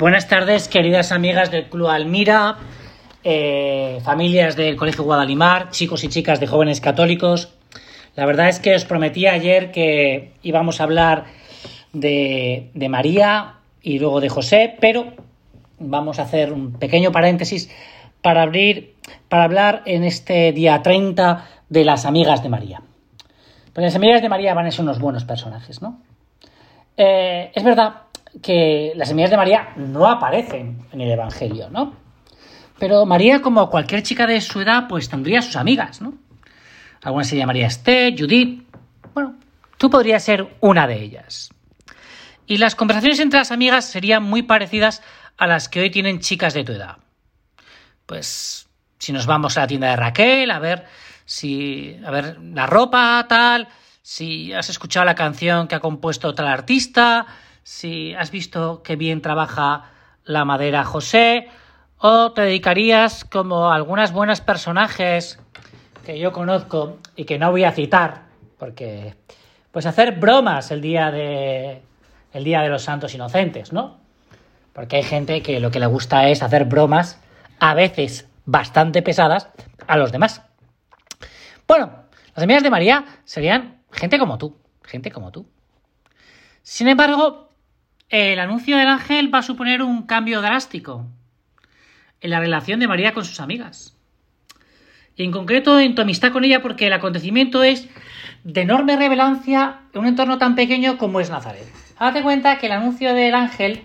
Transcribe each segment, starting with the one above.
Buenas tardes, queridas amigas del Club Almira, eh, familias del Colegio Guadalimar, chicos y chicas de jóvenes católicos. La verdad es que os prometí ayer que íbamos a hablar de, María y luego de José, pero vamos a hacer un pequeño paréntesis para abrir, para hablar en este día 30 de las amigas de María. Porque las amigas de María van a ser unos buenos personajes, ¿no? Eh, es verdad que las amigas de María no aparecen en el Evangelio, ¿no? Pero María, como cualquier chica de su edad, pues tendría sus amigas, ¿no? Algunas se llamaría Esther, Judith. Bueno, tú podrías ser una de ellas. Y las conversaciones entre las amigas serían muy parecidas a las que hoy tienen chicas de tu edad. Pues si nos vamos a la tienda de Raquel a ver si a ver la ropa tal, si has escuchado la canción que ha compuesto tal artista, si has visto qué bien trabaja la madera José, o te dedicarías como algunas buenas personajes que yo conozco y que no voy a citar, porque pues hacer bromas el día de el día de los santos inocentes, ¿no? Porque hay gente que lo que le gusta es hacer bromas, a veces bastante pesadas, a los demás. Bueno, las amigas de María serían gente como tú, gente como tú. Sin embargo, el anuncio del ángel va a suponer un cambio drástico en la relación de María con sus amigas. Y en concreto en tu amistad con ella porque el acontecimiento es de enorme revelancia en un entorno tan pequeño como es Nazaret. Date cuenta que el anuncio del ángel,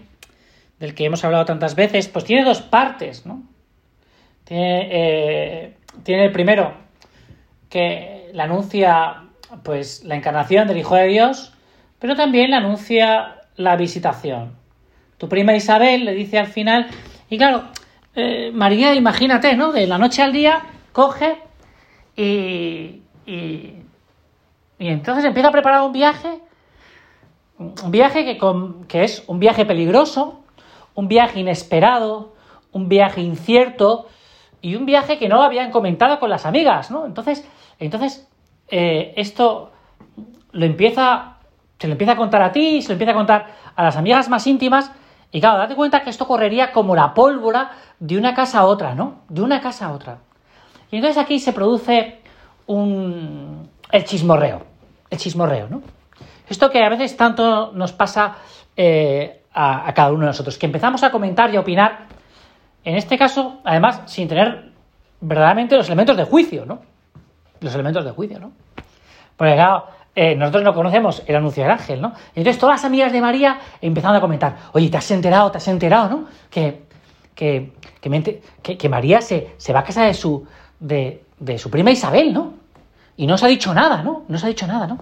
del que hemos hablado tantas veces, pues tiene dos partes, ¿no? Tiene, eh, tiene el primero, que le anuncia pues la encarnación del Hijo de Dios, pero también le anuncia la visitación. Tu prima Isabel le dice al final, y claro, eh, María, imagínate, ¿no? De la noche al día, coge y, y, entonces empieza a preparar un viaje, un viaje que, con, que es un viaje peligroso, un viaje inesperado, un viaje incierto y un viaje que no habían comentado con las amigas, ¿no? Entonces, entonces eh, esto lo empieza, se lo empieza a contar a ti, se lo empieza a contar a las amigas más íntimas y claro, date cuenta que esto correría como la pólvora de una casa a otra, ¿no? De una casa a otra. Y entonces aquí se produce un... el chismorreo, el chismorreo, ¿no? Esto que a veces tanto nos pasa eh, a, a cada uno de nosotros, que empezamos a comentar y a opinar, en este caso, además, sin tener verdaderamente los elementos de juicio, ¿no? Los elementos de juicio, ¿no? Porque claro, eh, nosotros no conocemos el anuncio del ángel, ¿no? Entonces todas las amigas de María empezaron a comentar, oye, ¿te has enterado, te has enterado, ¿no? Que, que, que, que María se, se, va a casar de su, de, de su prima Isabel, ¿no? Y no se ha dicho nada, ¿no? No se ha dicho nada, ¿no?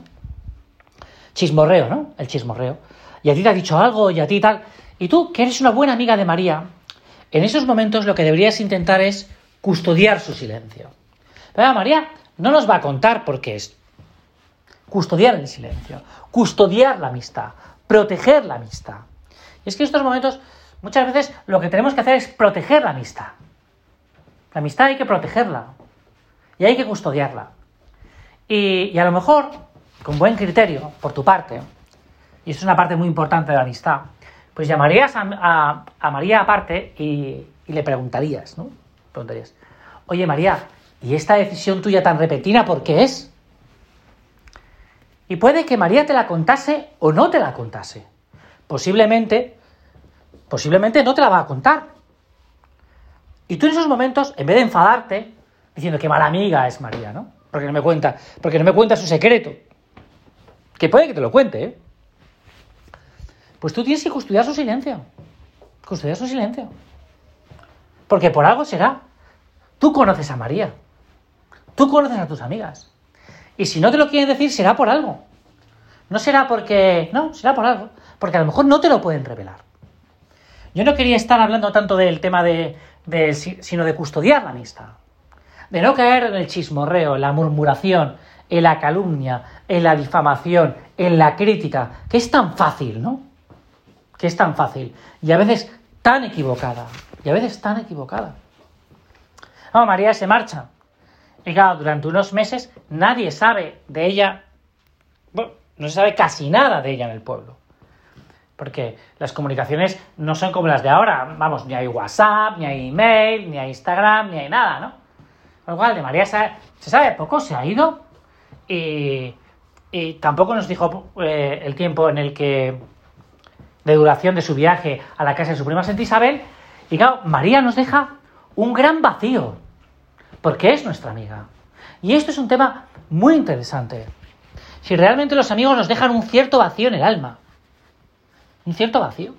Chismorreo, ¿no? El chismorreo. Y a ti te ha dicho algo, y a ti tal. Y tú, que eres una buena amiga de María, en esos momentos lo que deberías intentar es custodiar su silencio. Pero María no nos va a contar porque es custodiar el silencio, custodiar la amistad, proteger la amistad. Y es que en estos momentos muchas veces lo que tenemos que hacer es proteger la amistad. La amistad hay que protegerla y hay que custodiarla. Y, a lo mejor, con buen criterio, por tu parte, y eso es una parte muy importante de la amistad, pues llamarías a María aparte y, y, le preguntarías, ¿no? Preguntarías, oye María, ¿y esta decisión tuya tan repentina por qué es? Y puede que María te la contase o no te la contase. Posiblemente, posiblemente no te la va a contar. Y tú en esos momentos, en vez de enfadarte, diciendo que mala amiga es María, ¿no? Porque no me cuenta, porque no me cuenta su secreto. Que puede que te lo cuente, ¿eh? Pues tú tienes que custodiar su silencio. Custodiar su silencio. Porque por algo será. Tú conoces a María. Tú conoces a tus amigas. Y si no te lo quieren decir, será por algo. No será porque... No, será por algo. Porque a lo mejor no te lo pueden revelar. Yo no quería estar hablando tanto del tema de, sino de custodiar la amistad. De no caer en el chismorreo, en la murmuración, en la calumnia, en la difamación, en la crítica, que es tan fácil, ¿no? Que es tan fácil. Y a veces tan equivocada. Y a veces tan equivocada. Oh, María se marcha. Y claro, durante unos meses nadie sabe de ella, bueno, no se sabe casi nada de ella en el pueblo. Porque las comunicaciones no son como las de ahora. Vamos, ni hay WhatsApp, ni hay email, ni hay Instagram, ni hay nada, ¿no? Con lo cual, de María se sabe poco, se ha ido y, tampoco nos dijo eh, el tiempo en el que de duración de su viaje a la casa de su prima Santa Isabel. Y claro, María nos deja un gran vacío, porque es nuestra amiga. Y esto es un tema muy interesante. Si realmente los amigos nos dejan un cierto vacío en el alma, un cierto vacío,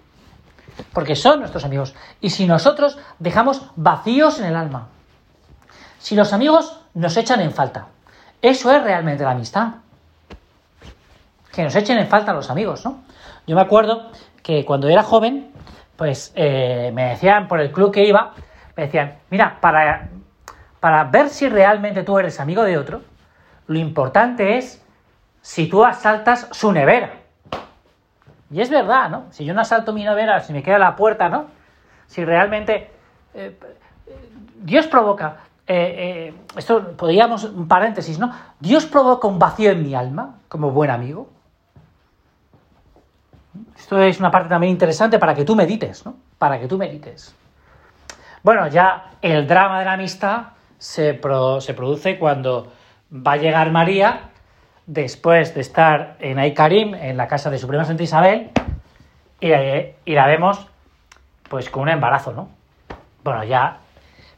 porque son nuestros amigos. Y si nosotros dejamos vacíos en el alma, si los amigos nos echan en falta, eso es realmente la amistad. Que nos echen en falta los amigos, ¿no? Yo me acuerdo que cuando era joven, pues eh, me decían por el club que iba, me decían, mira, para, para ver si realmente tú eres amigo de otro, lo importante es si tú asaltas su nevera. Y es verdad, ¿no? Si yo no asalto mi nevera, si me queda la puerta, ¿no? Si realmente eh, Dios provoca, eh, esto podríamos, un paréntesis, ¿no? Dios provoca un vacío en mi alma como buen amigo. Esto es una parte también interesante para que tú medites, ¿no? Para que tú medites. Bueno, ya el drama de la amistad se, se produce cuando va a llegar María, después de estar en Aikarim, en la casa de su prima Santa Isabel, y, y la vemos pues con un embarazo, ¿no? Bueno, ya,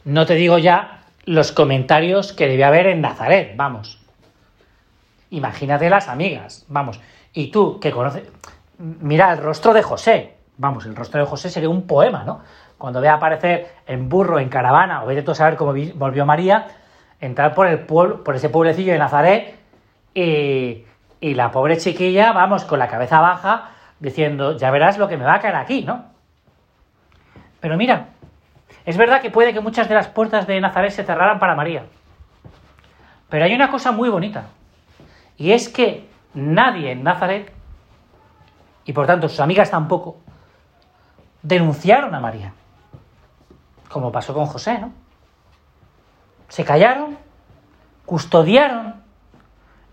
no te digo ya los comentarios que debía haber en Nazaret, vamos. Imagínate las amigas, vamos. Y tú, que conoces, mira el rostro de José. Vamos, el rostro de José sería un poema, ¿no? Cuando ve aparecer en burro, en caravana, o vete tú a saber cómo volvió María, entrar por el pueblo, por ese pueblecillo de Nazaret, y la pobre chiquilla, vamos, con la cabeza baja, diciendo, ya verás lo que me va a caer aquí, ¿no? Pero mira, es verdad que puede que muchas de las puertas de Nazaret se cerraran para María. Pero hay una cosa muy bonita. Y es que nadie en Nazaret y por tanto sus amigas tampoco, denunciaron a María, como pasó con José, ¿no? Se callaron, custodiaron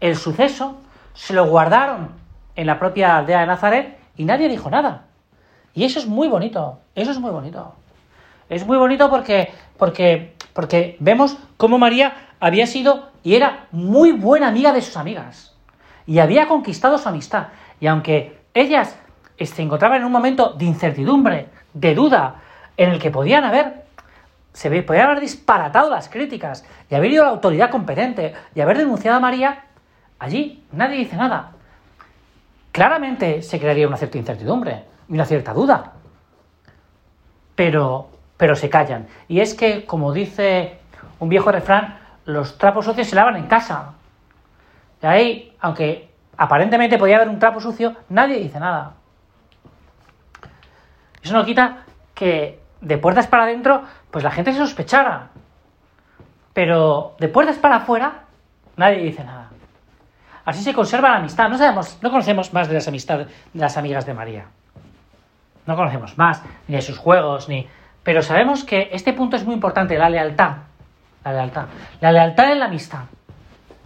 el suceso, se lo guardaron en la propia aldea de Nazaret y nadie dijo nada. Y eso es muy bonito, eso es muy bonito. Es muy bonito porque, porque, porque vemos cómo María había sido y era muy buena amiga de sus amigas. Y había conquistado su amistad. Y aunque ellas se encontraban en un momento de incertidumbre, de duda, en el que podían haber, se podían haber disparatado las críticas y haber ido a la autoridad competente y haber denunciado a María, allí nadie dice nada. Claramente se crearía una cierta incertidumbre y una cierta duda. Pero, pero se callan. Y es que, como dice un viejo refrán, los trapos sucios se lavan en casa. Y ahí, aunque aparentemente podía haber un trapo sucio, nadie dice nada. Eso no quita que de puertas para adentro, pues la gente se sospechara. Pero de puertas para afuera, nadie dice nada. Así se conserva la amistad. No sabemos, no conocemos más de las amistades de las amigas de María. No conocemos más, ni de sus juegos, ni. Pero sabemos que este punto es muy importante, la lealtad. La lealtad. La lealtad en la amistad.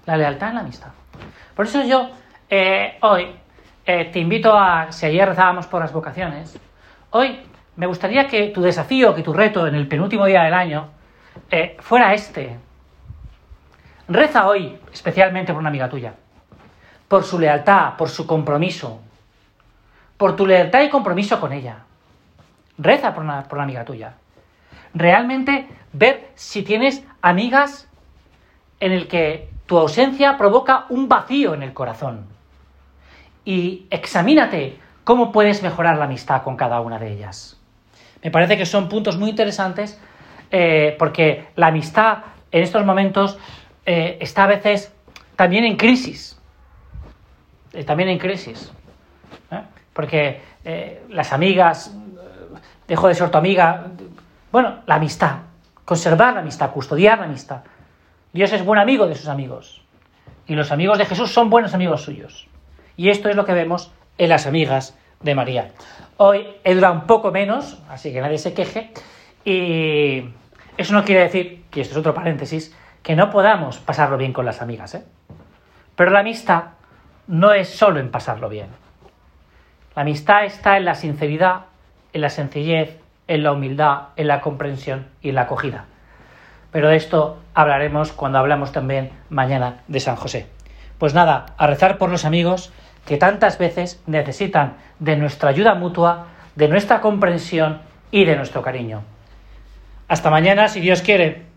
La lealtad en la amistad. Por eso yo eh, hoy eh, te invito a, si ayer rezábamos por las vocaciones, hoy me gustaría que tu desafío, que tu reto en el penúltimo día del año eh, fuera este. Reza hoy especialmente por una amiga tuya, por su lealtad, por su compromiso, por tu lealtad y compromiso con ella. Reza por una, por una amiga tuya. Realmente ver si tienes amigas en el que tu ausencia provoca un vacío en el corazón y examínate cómo puedes mejorar la amistad con cada una de ellas. Me parece que son puntos muy interesantes eh, porque la amistad en estos momentos eh, está a veces también en crisis. Eh, también en crisis. Porque las amigas, dejo de ser tu amiga. Bueno, la amistad. Conservar la amistad, custodiar la amistad. Dios es buen amigo de sus amigos. Y los amigos de Jesús son buenos amigos suyos. Y esto es lo que vemos en las amigas de María. Hoy he durado un poco menos, así que nadie se queje. Y eso no quiere decir, que esto es otro paréntesis, que no podamos pasarlo bien con las amigas. ¿eh? Pero la amistad no es solo en pasarlo bien. La amistad está en la sinceridad, en la sencillez, en la humildad, en la comprensión y en la acogida. Pero de esto hablaremos cuando hablamos también mañana de San José. Pues nada, a rezar por los amigos que tantas veces necesitan de nuestra ayuda mutua, de nuestra comprensión y de nuestro cariño. Hasta mañana, si Dios quiere.